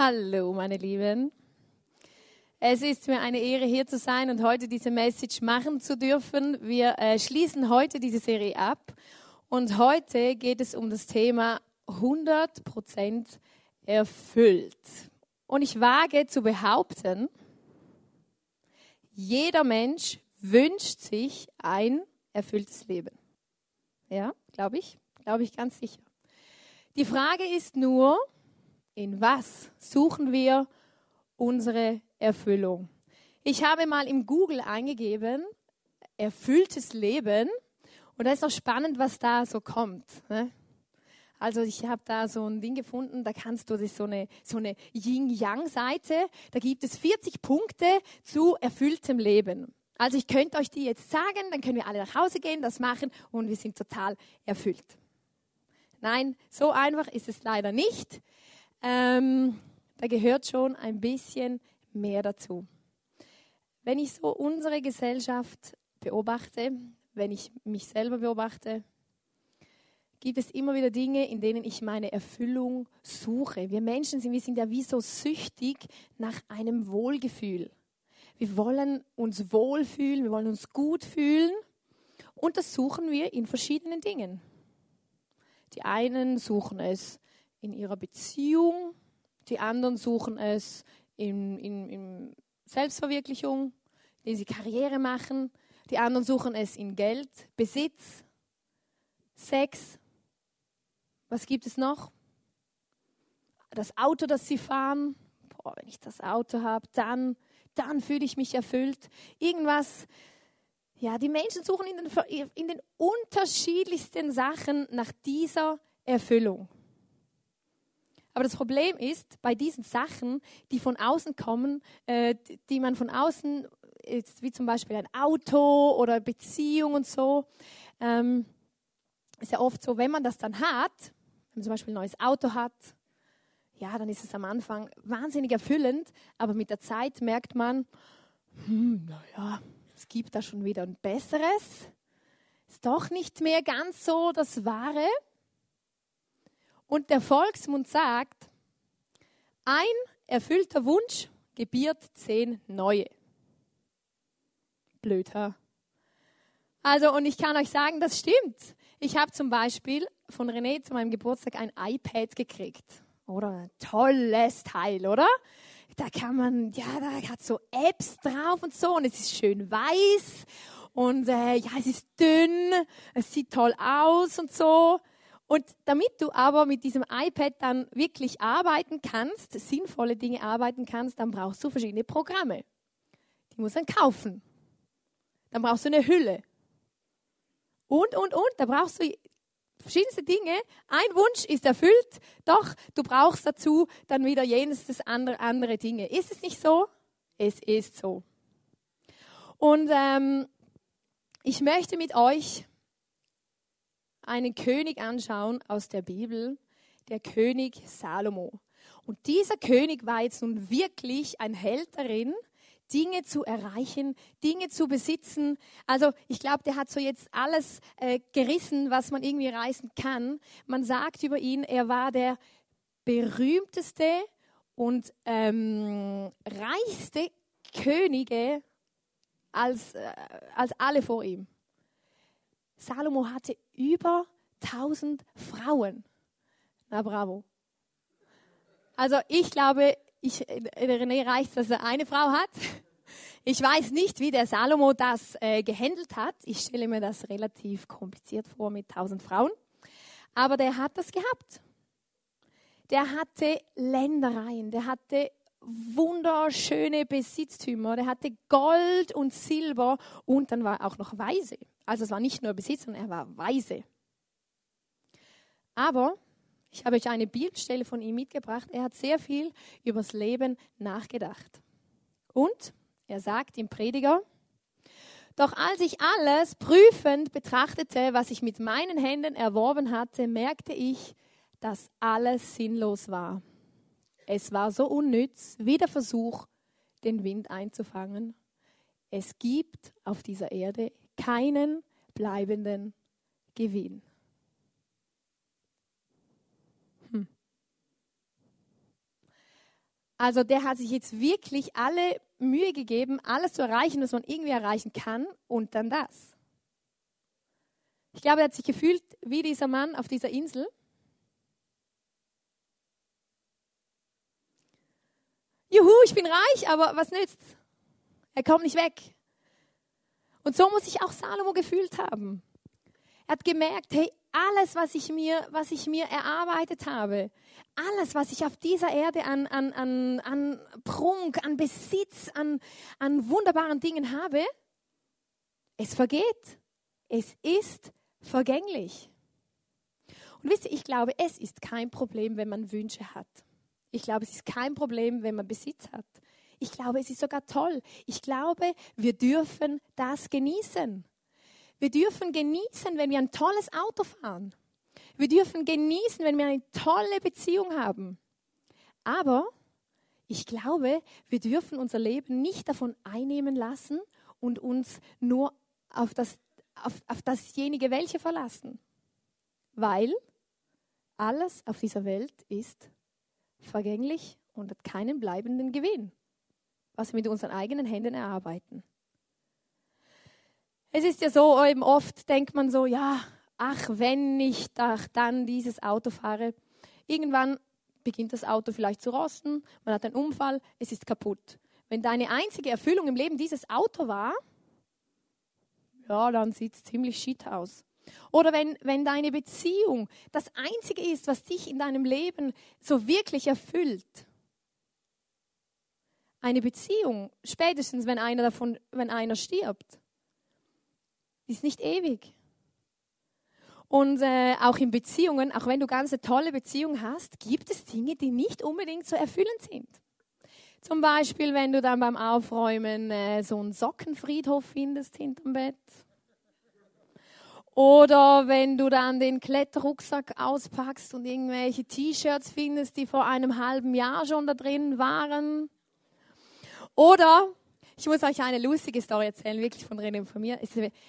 Hallo, meine Lieben. Es ist mir eine Ehre, hier zu sein und heute diese Message machen zu dürfen. Wir äh, schließen heute diese Serie ab und heute geht es um das Thema 100% erfüllt. Und ich wage zu behaupten, jeder Mensch wünscht sich ein erfülltes Leben. Ja, glaube ich, glaube ich ganz sicher. Die Frage ist nur, in was suchen wir unsere Erfüllung? Ich habe mal im Google eingegeben, erfülltes Leben. Und da ist auch spannend, was da so kommt. Ne? Also ich habe da so ein Ding gefunden, da kannst du, das so eine, so eine Yin-Yang-Seite, da gibt es 40 Punkte zu erfülltem Leben. Also ich könnte euch die jetzt sagen, dann können wir alle nach Hause gehen, das machen und wir sind total erfüllt. Nein, so einfach ist es leider nicht. Ähm, da gehört schon ein bisschen mehr dazu. Wenn ich so unsere Gesellschaft beobachte, wenn ich mich selber beobachte, gibt es immer wieder Dinge, in denen ich meine Erfüllung suche. Wir Menschen sind, wir sind ja wie so süchtig nach einem Wohlgefühl. Wir wollen uns wohlfühlen, wir wollen uns gut fühlen und das suchen wir in verschiedenen Dingen. Die einen suchen es in ihrer Beziehung, die anderen suchen es in, in, in Selbstverwirklichung, indem sie Karriere machen, die anderen suchen es in Geld, Besitz, Sex. Was gibt es noch? Das Auto, das sie fahren. Boah, wenn ich das Auto habe, dann, dann fühle ich mich erfüllt. Irgendwas. Ja, die Menschen suchen in den, in den unterschiedlichsten Sachen nach dieser Erfüllung. Aber das Problem ist, bei diesen Sachen, die von außen kommen, äh, die man von außen, wie zum Beispiel ein Auto oder Beziehung und so, ähm, ist ja oft so, wenn man das dann hat, wenn man zum Beispiel ein neues Auto hat, ja, dann ist es am Anfang wahnsinnig erfüllend, aber mit der Zeit merkt man, hm, naja, es gibt da schon wieder ein besseres. Ist doch nicht mehr ganz so das Wahre. Und der Volksmund sagt, ein erfüllter Wunsch gebiert zehn neue. Blöd, ha? Also, und ich kann euch sagen, das stimmt. Ich habe zum Beispiel von René zu meinem Geburtstag ein iPad gekriegt. Oder ein tolles Teil, oder? Da kann man, ja, da hat so Apps drauf und so und es ist schön weiß und äh, ja, es ist dünn, es sieht toll aus und so. Und damit du aber mit diesem iPad dann wirklich arbeiten kannst, sinnvolle Dinge arbeiten kannst, dann brauchst du verschiedene Programme. Die musst du dann kaufen. Dann brauchst du eine Hülle. Und, und, und, da brauchst du verschiedenste Dinge. Ein Wunsch ist erfüllt, doch du brauchst dazu dann wieder jenes, das andere, andere Dinge. Ist es nicht so? Es ist so. Und ähm, ich möchte mit euch einen König anschauen aus der Bibel, der König Salomo. Und dieser König war jetzt nun wirklich ein Held darin, Dinge zu erreichen, Dinge zu besitzen. Also ich glaube, der hat so jetzt alles äh, gerissen, was man irgendwie reißen kann. Man sagt über ihn, er war der berühmteste und ähm, reichste Könige als, äh, als alle vor ihm. Salomo hatte über 1000 Frauen. Na bravo. Also ich glaube, ich, René reicht, dass er eine Frau hat. Ich weiß nicht, wie der Salomo das äh, gehandelt hat. Ich stelle mir das relativ kompliziert vor mit 1000 Frauen. Aber der hat das gehabt. Der hatte Ländereien, der hatte wunderschöne Besitztümer, der hatte Gold und Silber und dann war er auch noch weise. Also es war nicht nur Besitz, sondern er war weise. Aber ich habe euch eine Bibelstelle von ihm mitgebracht. Er hat sehr viel über das Leben nachgedacht. Und er sagt im Prediger, doch als ich alles prüfend betrachtete, was ich mit meinen Händen erworben hatte, merkte ich, dass alles sinnlos war. Es war so unnütz wie der Versuch, den Wind einzufangen. Es gibt auf dieser Erde keinen bleibenden Gewinn. Hm. Also der hat sich jetzt wirklich alle Mühe gegeben, alles zu erreichen, was man irgendwie erreichen kann und dann das. Ich glaube, er hat sich gefühlt wie dieser Mann auf dieser Insel. Juhu, ich bin reich, aber was nützt's? Er kommt nicht weg. Und so muss sich auch Salomo gefühlt haben. Er hat gemerkt, hey, alles, was ich mir, was ich mir erarbeitet habe, alles, was ich auf dieser Erde an, an, an, an Prunk, an Besitz, an, an wunderbaren Dingen habe, es vergeht. Es ist vergänglich. Und wisst ihr, ich glaube, es ist kein Problem, wenn man Wünsche hat. Ich glaube, es ist kein Problem, wenn man Besitz hat. Ich glaube, es ist sogar toll. Ich glaube, wir dürfen das genießen. Wir dürfen genießen, wenn wir ein tolles Auto fahren. Wir dürfen genießen, wenn wir eine tolle Beziehung haben. Aber ich glaube, wir dürfen unser Leben nicht davon einnehmen lassen und uns nur auf, das, auf, auf dasjenige welche verlassen. Weil alles auf dieser Welt ist vergänglich und hat keinen bleibenden Gewinn, was wir mit unseren eigenen Händen erarbeiten. Es ist ja so, eben oft denkt man so, ja, ach, wenn ich dann dieses Auto fahre, irgendwann beginnt das Auto vielleicht zu rosten, man hat einen Unfall, es ist kaputt. Wenn deine einzige Erfüllung im Leben dieses Auto war, ja, dann sieht es ziemlich shit aus. Oder wenn, wenn deine Beziehung das Einzige ist, was dich in deinem Leben so wirklich erfüllt. Eine Beziehung, spätestens wenn einer davon, wenn einer stirbt, die ist nicht ewig. Und äh, auch in Beziehungen, auch wenn du ganz eine tolle Beziehung hast, gibt es Dinge, die nicht unbedingt so erfüllend sind. Zum Beispiel, wenn du dann beim Aufräumen äh, so einen Sockenfriedhof findest hinterm Bett. Oder wenn du dann den Kletterrucksack auspackst und irgendwelche T-Shirts findest, die vor einem halben Jahr schon da drin waren. Oder ich muss euch eine lustige Story erzählen, wirklich von René und von mir.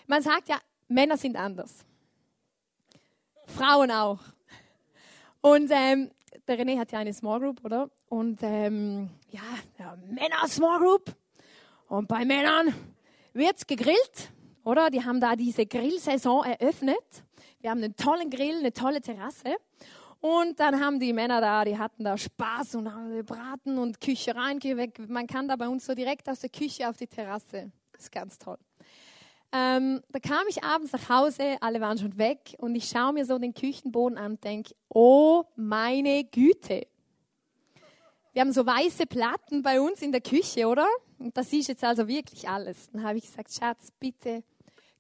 Man sagt ja, Männer sind anders. Frauen auch. Und ähm, der René hat ja eine Small Group, oder? Und ähm, ja, ja, Männer Small Group. Und bei Männern wird's gegrillt, oder? Die haben da diese Grillsaison eröffnet. Wir haben einen tollen Grill, eine tolle Terrasse. Und dann haben die Männer da, die hatten da Spaß und haben gebraten und Küche rein, weg. Man kann da bei uns so direkt aus der Küche auf die Terrasse. Das ist ganz toll. Ähm, da kam ich abends nach Hause, alle waren schon weg und ich schaue mir so den Küchenboden an und denke, oh meine Güte. Wir haben so weiße Platten bei uns in der Küche, oder? Und das ist jetzt also wirklich alles. Dann habe ich gesagt, Schatz, bitte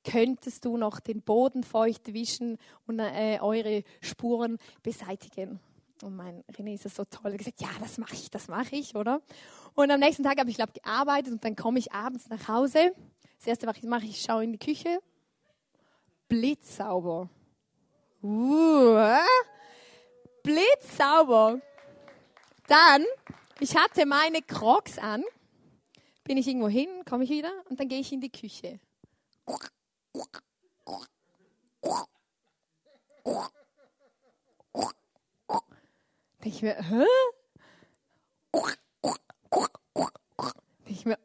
könntest du noch den Boden feucht wischen und äh, eure Spuren beseitigen. Und mein René ist das so toll. Er gesagt, ja, das mache ich, das mache ich, oder? Und am nächsten Tag habe ich, glaube gearbeitet und dann komme ich abends nach Hause. Das erste, was ich mache, ich schaue in die Küche. Blitzsauber. Uh? Blitzsauber. Dann, ich hatte meine Crocs an, bin ich irgendwo hin, komme ich wieder und dann gehe ich in die Küche. Ich mir, hä? Ich mir,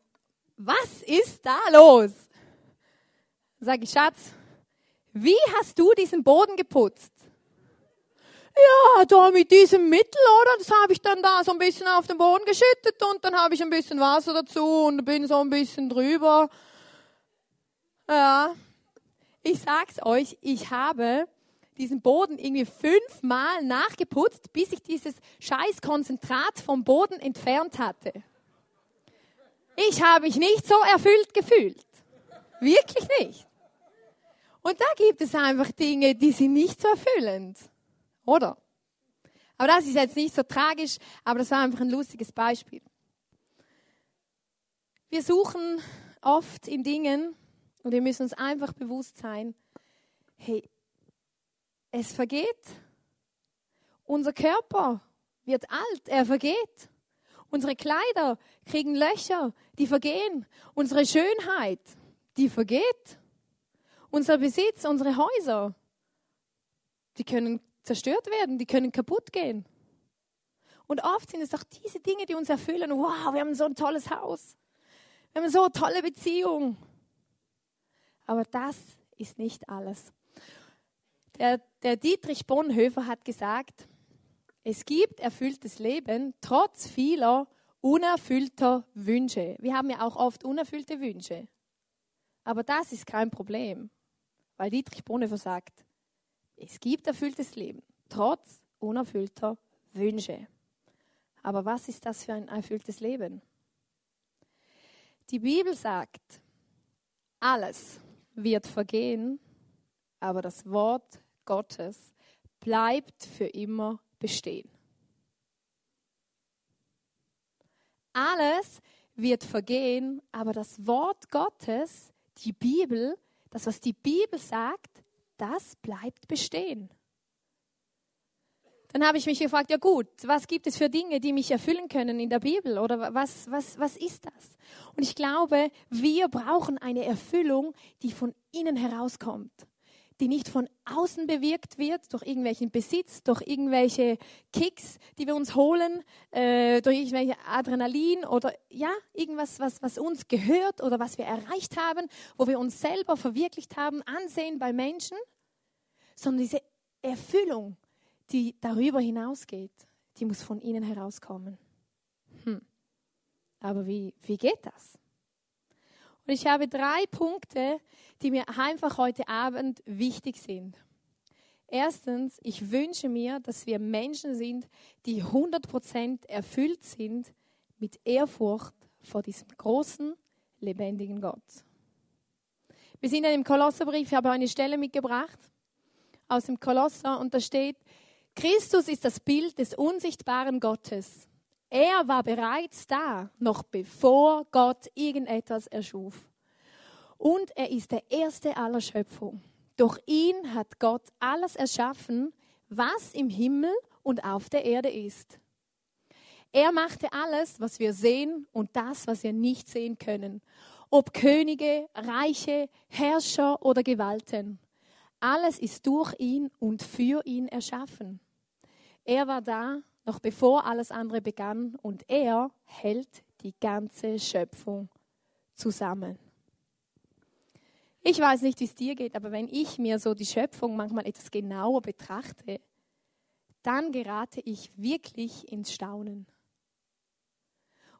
was ist da los? Sag ich, Schatz, wie hast du diesen Boden geputzt? Ja, da mit diesem Mittel, oder? Das habe ich dann da so ein bisschen auf den Boden geschüttet und dann habe ich ein bisschen Wasser dazu und bin so ein bisschen drüber. Ja, ich sag's euch, ich habe diesen Boden irgendwie fünfmal nachgeputzt, bis ich dieses scheiß Konzentrat vom Boden entfernt hatte. Ich habe mich nicht so erfüllt gefühlt. Wirklich nicht. Und da gibt es einfach Dinge, die sind nicht so erfüllend. Oder? Aber das ist jetzt nicht so tragisch, aber das war einfach ein lustiges Beispiel. Wir suchen oft in Dingen, und wir müssen uns einfach bewusst sein, hey, es vergeht. Unser Körper wird alt, er vergeht. Unsere Kleider kriegen Löcher, die vergehen. Unsere Schönheit, die vergeht. Unser Besitz, unsere Häuser, die können zerstört werden, die können kaputt gehen. Und oft sind es doch diese Dinge, die uns erfüllen. Wow, wir haben so ein tolles Haus. Wir haben so eine tolle Beziehung. Aber das ist nicht alles. Der, der Dietrich Bonhoeffer hat gesagt, es gibt erfülltes Leben trotz vieler unerfüllter Wünsche. Wir haben ja auch oft unerfüllte Wünsche. Aber das ist kein Problem, weil Dietrich Bonhoeffer sagt, es gibt erfülltes Leben trotz unerfüllter Wünsche. Aber was ist das für ein erfülltes Leben? Die Bibel sagt, alles wird vergehen, aber das Wort Gottes bleibt für immer bestehen. Alles wird vergehen, aber das Wort Gottes, die Bibel, das, was die Bibel sagt, das bleibt bestehen. Dann habe ich mich gefragt, ja gut, was gibt es für Dinge, die mich erfüllen können in der Bibel? Oder was, was, was ist das? Und ich glaube, wir brauchen eine Erfüllung, die von innen herauskommt. Die nicht von außen bewirkt wird, durch irgendwelchen Besitz, durch irgendwelche Kicks, die wir uns holen, äh, durch irgendwelche Adrenalin oder ja, irgendwas, was, was uns gehört oder was wir erreicht haben, wo wir uns selber verwirklicht haben, Ansehen bei Menschen, sondern diese Erfüllung, die darüber hinausgeht, die muss von innen herauskommen. Hm. Aber wie, wie geht das? Und ich habe drei Punkte, die mir einfach heute Abend wichtig sind. Erstens, ich wünsche mir, dass wir Menschen sind, die 100% erfüllt sind mit Ehrfurcht vor diesem großen, lebendigen Gott. Wir sind ja im Kolosserbrief, ich habe eine Stelle mitgebracht aus dem Kolosser und da steht, Christus ist das Bild des unsichtbaren Gottes. Er war bereits da, noch bevor Gott irgendetwas erschuf. Und er ist der Erste aller Schöpfung. Durch ihn hat Gott alles erschaffen, was im Himmel und auf der Erde ist. Er machte alles, was wir sehen und das, was wir nicht sehen können. Ob Könige, Reiche, Herrscher oder Gewalten. Alles ist durch ihn und für ihn erschaffen. Er war da, noch bevor alles andere begann, und er hält die ganze Schöpfung zusammen. Ich weiß nicht, wie es dir geht, aber wenn ich mir so die Schöpfung manchmal etwas genauer betrachte, dann gerate ich wirklich ins Staunen.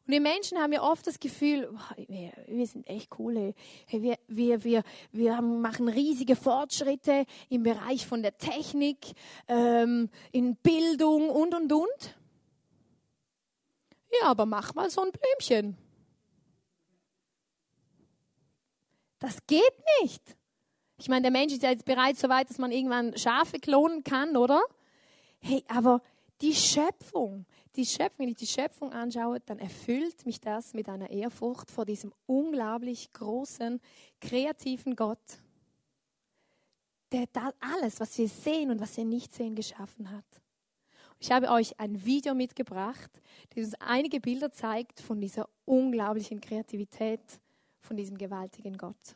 Und wir Menschen haben ja oft das Gefühl, wir, wir sind echt cool. Hey. Wir, wir, wir, wir machen riesige Fortschritte im Bereich von der Technik, ähm, in Bildung und, und, und. Ja, aber mach mal so ein Blümchen. Das geht nicht. Ich meine, der Mensch ist ja jetzt bereits so weit, dass man irgendwann Schafe klonen kann, oder? Hey, aber die Schöpfung, die Schöpfung, wenn ich die Schöpfung anschaue, dann erfüllt mich das mit einer Ehrfurcht vor diesem unglaublich großen, kreativen Gott, der da alles, was wir sehen und was wir nicht sehen, geschaffen hat. Ich habe euch ein Video mitgebracht, das uns einige Bilder zeigt von dieser unglaublichen Kreativität, von diesem gewaltigen Gott.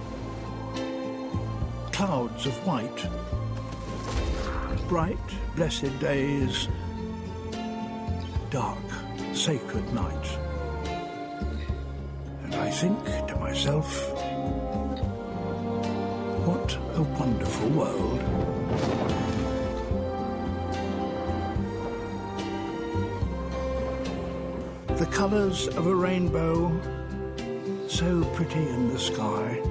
clouds of white. Bright, blessed days, dark, sacred night. And I think to myself, what a wonderful world. The colours of a rainbow, so pretty in the sky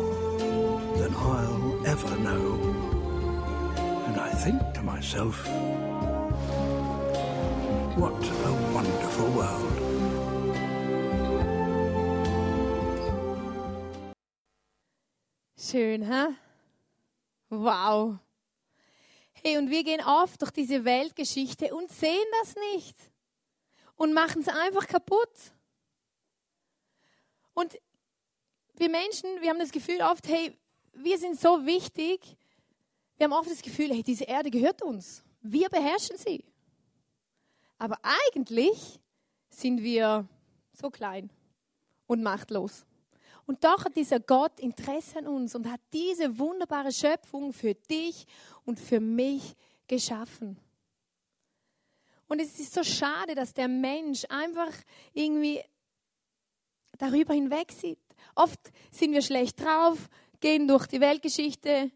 I'll ever know. And I think to myself, what a wonderful world. Schön, hä? Wow. Hey, und wir gehen oft durch diese Weltgeschichte und sehen das nicht und machen es einfach kaputt. Und wir Menschen, wir haben das Gefühl oft, hey, wir sind so wichtig. Wir haben oft das Gefühl, hey, diese Erde gehört uns. Wir beherrschen sie. Aber eigentlich sind wir so klein und machtlos. Und doch hat dieser Gott Interesse an uns und hat diese wunderbare Schöpfung für dich und für mich geschaffen. Und es ist so schade, dass der Mensch einfach irgendwie darüber hinweg sieht. Oft sind wir schlecht drauf, gehen durch die Weltgeschichte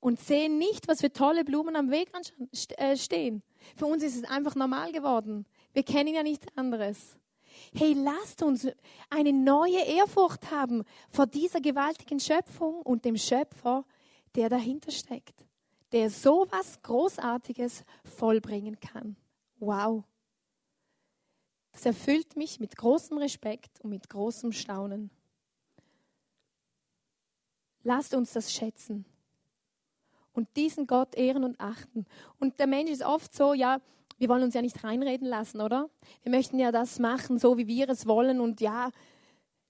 und sehen nicht, was für tolle Blumen am Weg äh, stehen. Für uns ist es einfach normal geworden. Wir kennen ja nichts anderes. Hey, lasst uns eine neue Ehrfurcht haben vor dieser gewaltigen Schöpfung und dem Schöpfer, der dahinter steckt, der so was Großartiges vollbringen kann. Wow. Das erfüllt mich mit großem Respekt und mit großem Staunen. Lasst uns das schätzen und diesen Gott ehren und achten. Und der Mensch ist oft so, ja, wir wollen uns ja nicht reinreden lassen, oder? Wir möchten ja das machen, so wie wir es wollen und ja,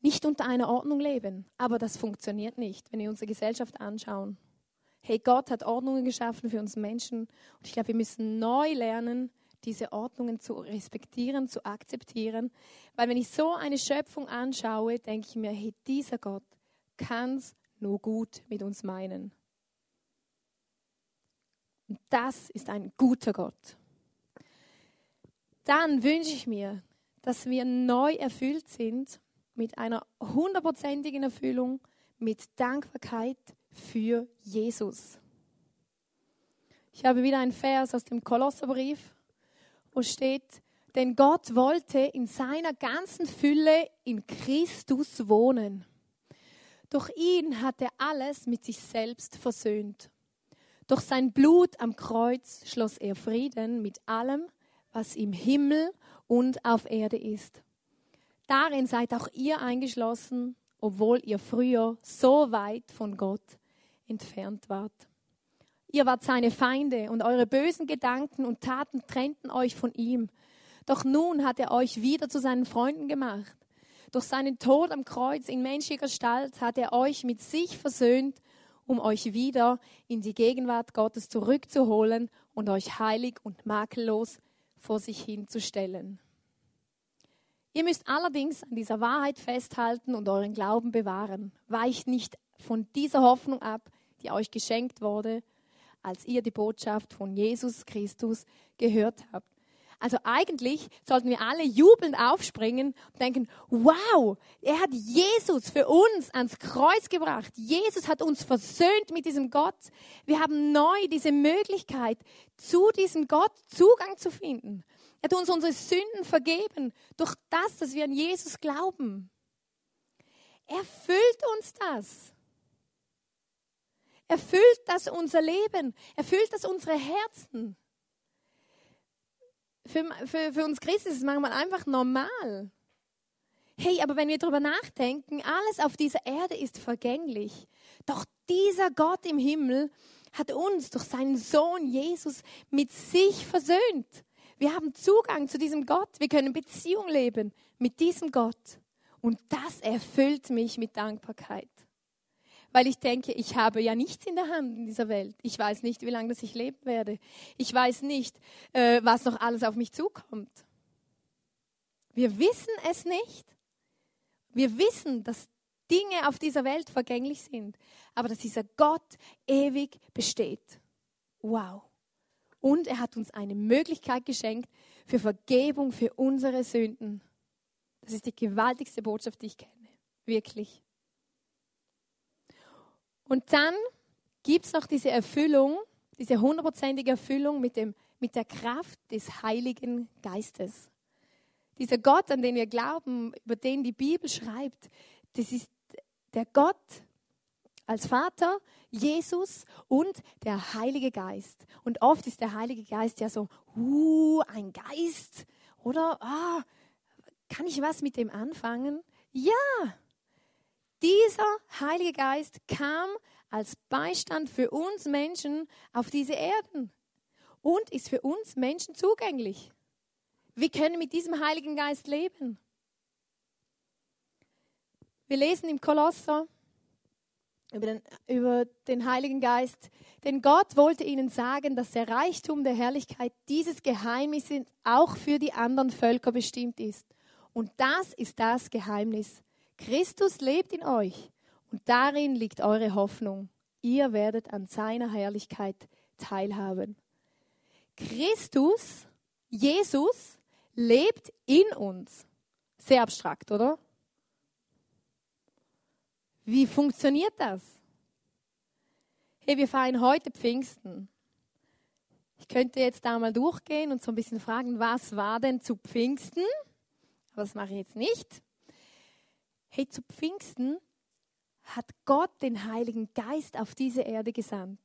nicht unter einer Ordnung leben. Aber das funktioniert nicht, wenn wir unsere Gesellschaft anschauen. Hey, Gott hat Ordnungen geschaffen für uns Menschen und ich glaube, wir müssen neu lernen, diese Ordnungen zu respektieren, zu akzeptieren. Weil wenn ich so eine Schöpfung anschaue, denke ich mir, hey, dieser Gott kann es nur gut mit uns meinen. Und das ist ein guter Gott dann wünsche ich mir, dass wir neu erfüllt sind mit einer hundertprozentigen Erfüllung, mit Dankbarkeit für Jesus. Ich habe wieder einen Vers aus dem Kolosserbrief, wo steht, denn Gott wollte in seiner ganzen Fülle in Christus wohnen. Durch ihn hat er alles mit sich selbst versöhnt. Durch sein Blut am Kreuz schloss er Frieden mit allem, was im Himmel und auf Erde ist. Darin seid auch ihr eingeschlossen, obwohl ihr früher so weit von Gott entfernt wart. Ihr wart seine Feinde und eure bösen Gedanken und Taten trennten euch von ihm. Doch nun hat er euch wieder zu seinen Freunden gemacht. Durch seinen Tod am Kreuz in menschlicher Gestalt hat er euch mit sich versöhnt, um euch wieder in die Gegenwart Gottes zurückzuholen und euch heilig und makellos vor sich hinzustellen. Ihr müsst allerdings an dieser Wahrheit festhalten und euren Glauben bewahren. Weicht nicht von dieser Hoffnung ab, die euch geschenkt wurde, als ihr die Botschaft von Jesus Christus gehört habt. Also eigentlich sollten wir alle jubelnd aufspringen und denken, wow, er hat Jesus für uns ans Kreuz gebracht. Jesus hat uns versöhnt mit diesem Gott. Wir haben neu diese Möglichkeit, zu diesem Gott Zugang zu finden. Er hat uns unsere Sünden vergeben durch das, dass wir an Jesus glauben. Erfüllt uns das. Erfüllt das unser Leben. Erfüllt das unsere Herzen für, für, für uns Christen ist es manchmal einfach normal. Hey, aber wenn wir darüber nachdenken, alles auf dieser Erde ist vergänglich. Doch dieser Gott im Himmel hat uns durch seinen Sohn Jesus mit sich versöhnt. Wir haben Zugang zu diesem Gott. Wir können Beziehung leben mit diesem Gott. Und das erfüllt mich mit Dankbarkeit weil ich denke, ich habe ja nichts in der Hand in dieser Welt. Ich weiß nicht, wie lange ich leben werde. Ich weiß nicht, äh, was noch alles auf mich zukommt. Wir wissen es nicht. Wir wissen, dass Dinge auf dieser Welt vergänglich sind, aber dass dieser Gott ewig besteht. Wow. Und er hat uns eine Möglichkeit geschenkt für Vergebung für unsere Sünden. Das ist die gewaltigste Botschaft, die ich kenne. Wirklich. Und dann gibt es noch diese Erfüllung, diese hundertprozentige Erfüllung mit, dem, mit der Kraft des Heiligen Geistes. Dieser Gott, an den wir glauben, über den die Bibel schreibt, das ist der Gott als Vater, Jesus und der Heilige Geist. Und oft ist der Heilige Geist ja so, uh, ein Geist, oder? Ah, kann ich was mit dem anfangen? Ja, dieser Heilige Geist kam als Beistand für uns Menschen auf diese Erden und ist für uns Menschen zugänglich. Wir können mit diesem Heiligen Geist leben. Wir lesen im Kolosser über den, über den Heiligen Geist, denn Gott wollte ihnen sagen, dass der Reichtum der Herrlichkeit dieses Geheimnis auch für die anderen Völker bestimmt ist. Und das ist das Geheimnis. Christus lebt in euch und darin liegt eure Hoffnung. Ihr werdet an seiner Herrlichkeit teilhaben. Christus, Jesus, lebt in uns. Sehr abstrakt, oder? Wie funktioniert das? Hey, wir feiern heute Pfingsten. Ich könnte jetzt da mal durchgehen und so ein bisschen fragen, was war denn zu Pfingsten? Aber das mache ich jetzt nicht. Hey, zu Pfingsten hat Gott den Heiligen Geist auf diese Erde gesandt.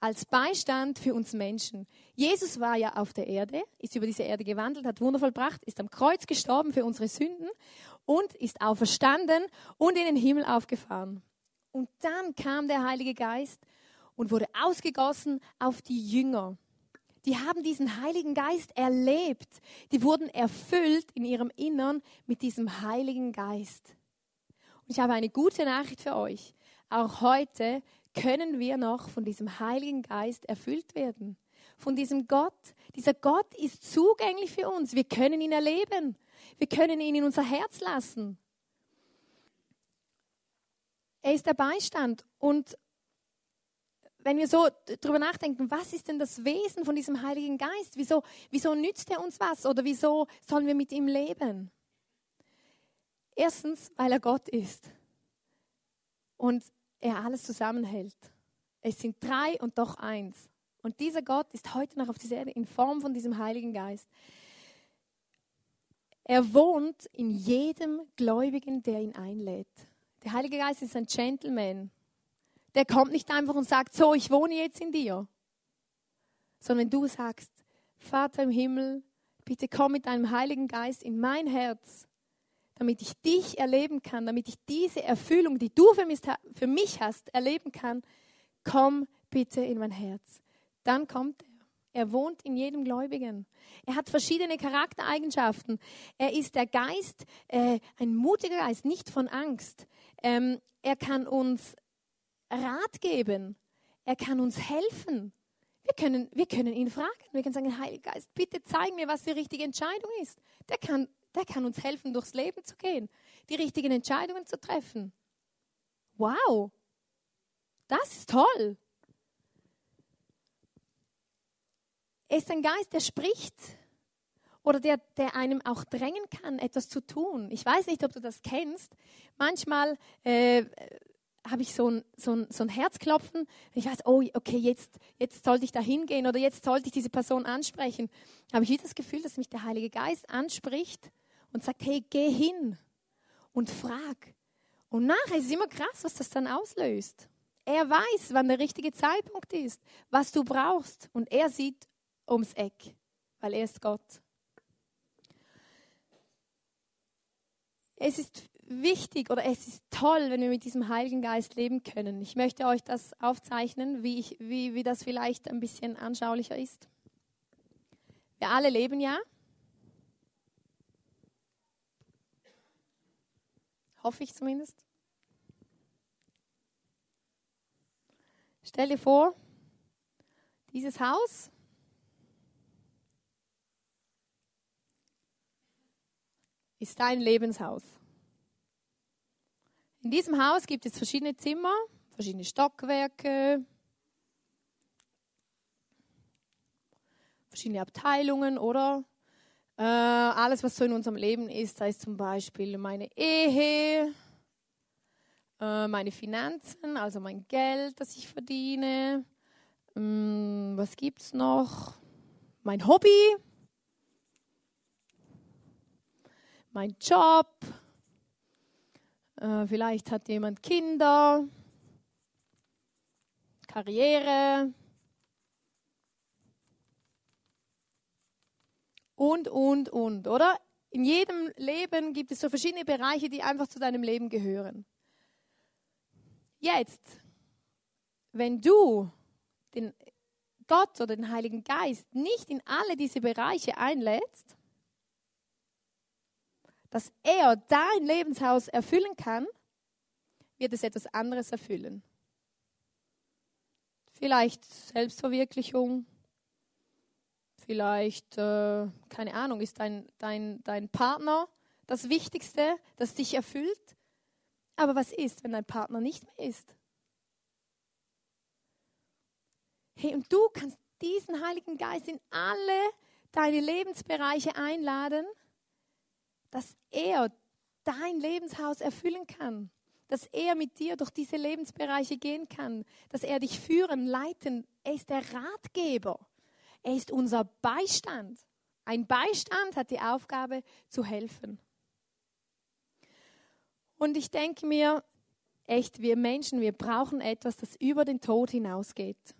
Als Beistand für uns Menschen. Jesus war ja auf der Erde, ist über diese Erde gewandelt, hat Wunder vollbracht, ist am Kreuz gestorben für unsere Sünden und ist auferstanden und in den Himmel aufgefahren. Und dann kam der Heilige Geist und wurde ausgegossen auf die Jünger. Die haben diesen Heiligen Geist erlebt. Die wurden erfüllt in ihrem Innern mit diesem Heiligen Geist. Und ich habe eine gute Nachricht für euch. Auch heute können wir noch von diesem Heiligen Geist erfüllt werden. Von diesem Gott. Dieser Gott ist zugänglich für uns. Wir können ihn erleben. Wir können ihn in unser Herz lassen. Er ist der Beistand. Und wenn wir so drüber nachdenken, was ist denn das Wesen von diesem Heiligen Geist? Wieso, wieso nützt er uns was? Oder wieso sollen wir mit ihm leben? Erstens, weil er Gott ist und er alles zusammenhält. Es sind drei und doch eins. Und dieser Gott ist heute noch auf dieser Erde in Form von diesem Heiligen Geist. Er wohnt in jedem Gläubigen, der ihn einlädt. Der Heilige Geist ist ein Gentleman. Der kommt nicht einfach und sagt, so, ich wohne jetzt in dir. Sondern du sagst, Vater im Himmel, bitte komm mit deinem Heiligen Geist in mein Herz damit ich dich erleben kann, damit ich diese Erfüllung, die du für mich, für mich hast, erleben kann, komm bitte in mein Herz. Dann kommt er. Er wohnt in jedem Gläubigen. Er hat verschiedene Charaktereigenschaften. Er ist der Geist, äh, ein mutiger Geist, nicht von Angst. Ähm, er kann uns Rat geben. Er kann uns helfen. Wir können, wir können ihn fragen. Wir können sagen, Heiliger Geist, bitte zeig mir, was die richtige Entscheidung ist. Der kann der kann uns helfen, durchs Leben zu gehen, die richtigen Entscheidungen zu treffen. Wow, das ist toll. Er ist ein Geist, der spricht oder der, der einem auch drängen kann, etwas zu tun. Ich weiß nicht, ob du das kennst. Manchmal äh, habe ich so ein, so, ein, so ein Herzklopfen. Ich weiß, oh, okay, jetzt, jetzt sollte ich da hingehen oder jetzt sollte ich diese Person ansprechen. Habe ich wieder das Gefühl, dass mich der Heilige Geist anspricht und sagt, hey, geh hin und frag. Und nachher ist es immer krass, was das dann auslöst. Er weiß, wann der richtige Zeitpunkt ist, was du brauchst. Und er sieht ums Eck, weil er ist Gott. Es ist wichtig oder es ist toll, wenn wir mit diesem Heiligen Geist leben können. Ich möchte euch das aufzeichnen, wie, ich, wie, wie das vielleicht ein bisschen anschaulicher ist. Wir alle leben ja. Hoffe ich zumindest. Stell dir vor, dieses Haus ist dein Lebenshaus. In diesem Haus gibt es verschiedene Zimmer, verschiedene Stockwerke, verschiedene Abteilungen oder Äh, alles, was so in unserem Leben ist, sei es zum Beispiel meine Ehe, äh, meine Finanzen, also mein Geld, das ich verdiene. Ähm, was gibt es noch? Mein Hobby, mein Job. Äh, vielleicht hat jemand Kinder, Karriere. Und, und, und, oder? In jedem Leben gibt es so verschiedene Bereiche, die einfach zu deinem Leben gehören. Jetzt, wenn du den Gott oder den Heiligen Geist nicht in alle diese Bereiche einlädst, dass er dein Lebenshaus erfüllen kann, wird es etwas anderes erfüllen. Vielleicht Selbstverwirklichung, vielleicht, äh, keine Ahnung, ist dein, dein, dein Partner das Wichtigste, das dich erfüllt. Aber was ist, wenn dein Partner nicht mehr ist? Hey, und du kannst diesen Heiligen Geist in alle deine Lebensbereiche einladen, dass er dein Lebenshaus erfüllen kann, dass er mit dir durch diese Lebensbereiche gehen kann, dass er dich führen, leiten. Er ist der Ratgeber. Er ist unser Beistand. Ein Beistand hat die Aufgabe zu helfen. Und ich denke mir, echt, wir Menschen, wir brauchen etwas, das über den Tod hinausgeht.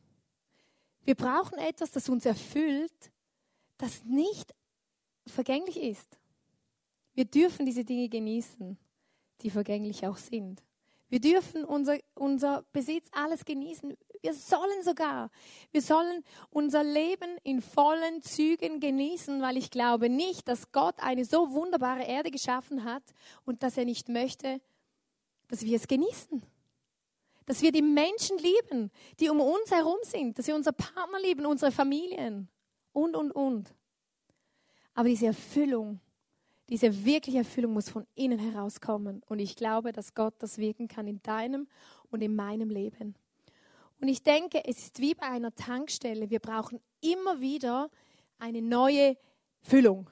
Wir brauchen etwas, das uns erfüllt, das nicht vergänglich ist. Wir dürfen diese Dinge genießen, die vergänglich auch sind. Wir dürfen unser, unser Besitz alles genießen. Wir sollen sogar. Wir sollen unser Leben in vollen Zügen genießen, weil ich glaube nicht, dass Gott eine so wunderbare Erde geschaffen hat und dass er nicht möchte, dass wir es genießen. Dass wir die Menschen lieben, die um uns herum sind, dass wir unsere Partner lieben, unsere Familien und, und, und. Aber diese Erfüllung, diese wirkliche Erfüllung muss von innen herauskommen. Und ich glaube, dass Gott das wirken kann in deinem und in meinem Leben. Und ich denke, es ist wie bei einer Tankstelle. Wir brauchen immer wieder eine neue Füllung.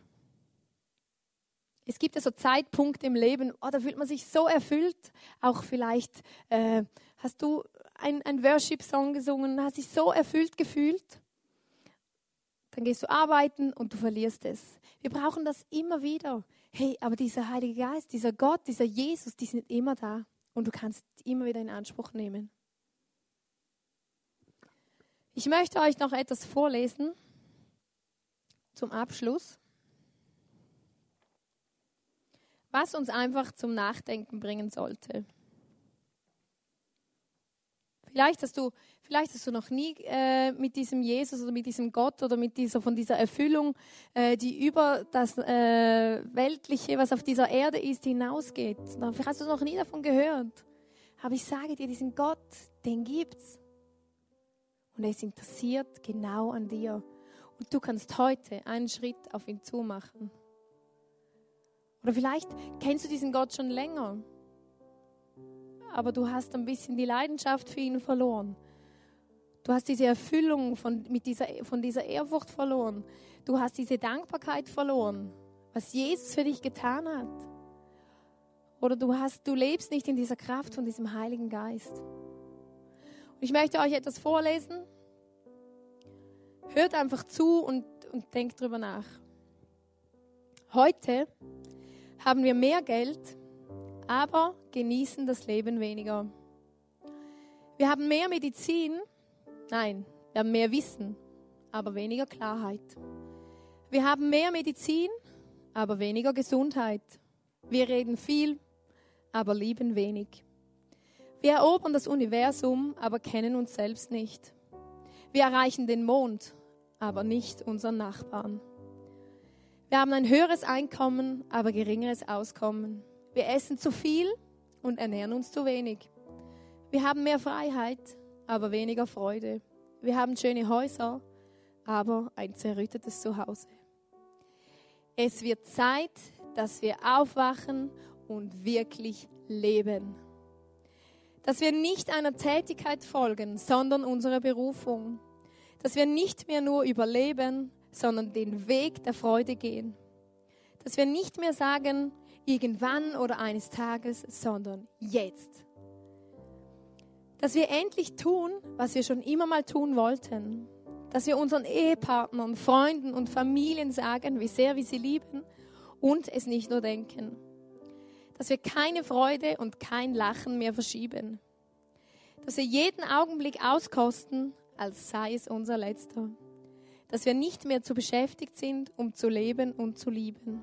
Es gibt ja so Zeitpunkte im Leben, oh, da fühlt man sich so erfüllt. Auch vielleicht äh, hast du ein Worship-Song gesungen, hast dich so erfüllt gefühlt. Dann gehst du arbeiten und du verlierst es. Wir brauchen das immer wieder. Hey, aber dieser Heilige Geist, dieser Gott, dieser Jesus, die sind immer da. Und du kannst immer wieder in Anspruch nehmen. Ich möchte euch noch etwas vorlesen zum Abschluss, was uns einfach zum Nachdenken bringen sollte. Vielleicht hast du, vielleicht hast du noch nie äh, mit diesem Jesus oder mit diesem Gott oder mit dieser, von dieser Erfüllung, äh, die über das äh, Weltliche, was auf dieser Erde ist, hinausgeht. Vielleicht hast du noch nie davon gehört. Aber ich sage dir, diesen Gott, den gibt's. Und er ist interessiert genau an dir. Und du kannst heute einen Schritt auf ihn zumachen. Oder vielleicht kennst du diesen Gott schon länger, aber du hast ein bisschen die Leidenschaft für ihn verloren. Du hast diese Erfüllung von, mit dieser, von dieser Ehrfurcht verloren. Du hast diese Dankbarkeit verloren, was Jesus für dich getan hat. Oder du, hast, du lebst nicht in dieser Kraft von diesem Heiligen Geist. Und ich möchte euch etwas vorlesen. Hört einfach zu und, und denkt drüber nach. Heute haben wir mehr Geld, aber genießen das Leben weniger. Wir haben mehr Medizin, nein, wir haben mehr Wissen, aber weniger Klarheit. Wir haben mehr Medizin, aber weniger Gesundheit. Wir reden viel, aber lieben wenig. Wir erobern das Universum, aber kennen uns selbst nicht. Wir erreichen den Mond, aber nicht unseren Nachbarn. Wir haben ein höheres Einkommen, aber geringeres Auskommen. Wir essen zu viel und ernähren uns zu wenig. Wir haben mehr Freiheit, aber weniger Freude. Wir haben schöne Häuser, aber ein zerrüttetes Zuhause. Es wird Zeit, dass wir aufwachen und wirklich leben. Dass wir nicht einer Tätigkeit folgen, sondern unserer Berufung. Dass wir nicht mehr nur überleben, sondern den Weg der Freude gehen. Dass wir nicht mehr sagen, irgendwann oder eines Tages, sondern jetzt. Dass wir endlich tun, was wir schon immer mal tun wollten. Dass wir unseren Ehepartnern, Freunden und Familien sagen, wie sehr wir sie lieben und es nicht nur denken. Dass wir keine Freude und kein Lachen mehr verschieben. Dass wir jeden Augenblick auskosten, als sei es unser letzter. Dass wir nicht mehr zu beschäftigt sind, um zu leben und zu lieben.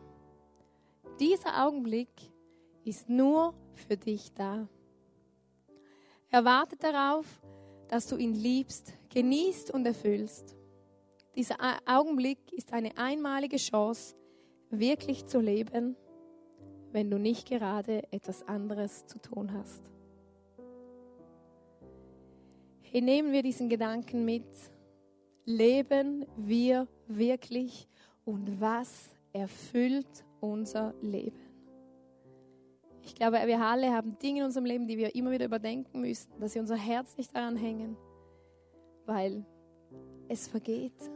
Dieser Augenblick ist nur für dich da. Er wartet darauf, dass du ihn liebst, genießt und erfüllst. Dieser Augenblick ist eine einmalige Chance, wirklich zu leben, wenn du nicht gerade etwas anderes zu tun hast. Hier nehmen wir diesen Gedanken mit. Leben wir wirklich und was erfüllt unser Leben? Ich glaube, wir alle haben Dinge in unserem Leben, die wir immer wieder überdenken müssen, dass wir unser Herz nicht daran hängen, weil es vergeht.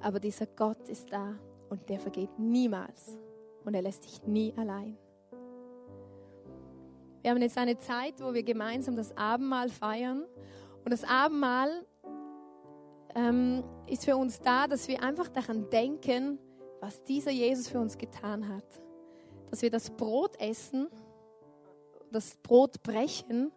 Aber dieser Gott ist da und der vergeht niemals und er lässt dich nie allein. Wir haben jetzt eine Zeit, wo wir gemeinsam das Abendmahl feiern. Und das Abendmahl ähm, ist für uns da, dass wir einfach daran denken, was dieser Jesus für uns getan hat. Dass wir das Brot essen, das Brot brechen,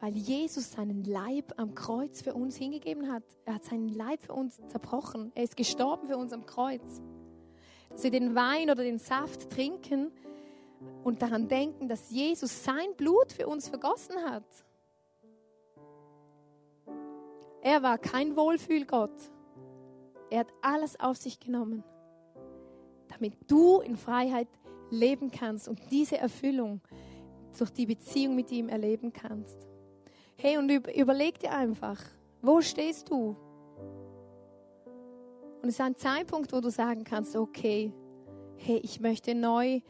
weil Jesus seinen Leib am Kreuz für uns hingegeben hat. Er hat seinen Leib für uns zerbrochen. Er ist gestorben für uns am Kreuz dass wir den Wein oder den Saft trinken und daran denken, dass Jesus sein Blut für uns vergossen hat. Er war kein Wohlfühlgott. Er hat alles auf sich genommen, damit du in Freiheit leben kannst und diese Erfüllung durch die Beziehung mit ihm erleben kannst. Hey, und überleg dir einfach, wo stehst du? Und es ist ein Zeitpunkt, wo du sagen kannst, okay, hey, ich möchte neu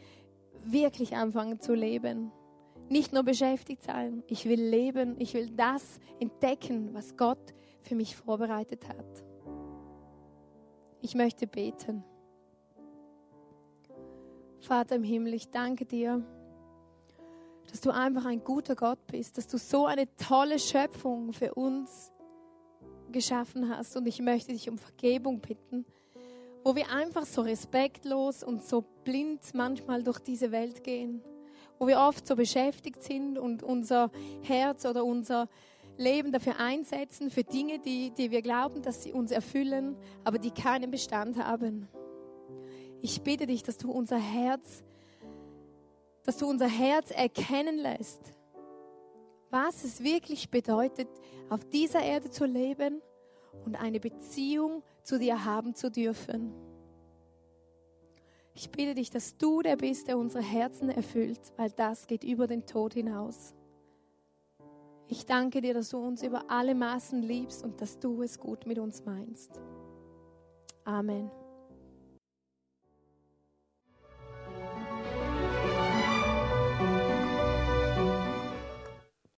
wirklich anfangen zu leben. Nicht nur beschäftigt sein, ich will leben, ich will das entdecken, was Gott für mich vorbereitet hat. Ich möchte beten. Vater im Himmel, ich danke dir, dass du einfach ein guter Gott bist, dass du so eine tolle Schöpfung für uns geschaffen hast. Und ich möchte dich um Vergebung bitten, wo wir einfach so respektlos und so blind manchmal durch diese Welt gehen, wo wir oft so beschäftigt sind und unser Herz oder unser Leben dafür einsetzen, für Dinge, die, die wir glauben, dass sie uns erfüllen, aber die keinen Bestand haben. Ich bitte dich, dass du unser Herz, dass du unser Herz erkennen lässt, was es wirklich bedeutet, auf dieser Erde zu leben und eine Beziehung zu dir haben zu dürfen. Ich bitte dich, dass du der bist, der unsere Herzen erfüllt, weil das geht über den Tod hinaus. Ich danke dir, dass du uns über alle Maßen liebst und dass du es gut mit uns meinst. Amen.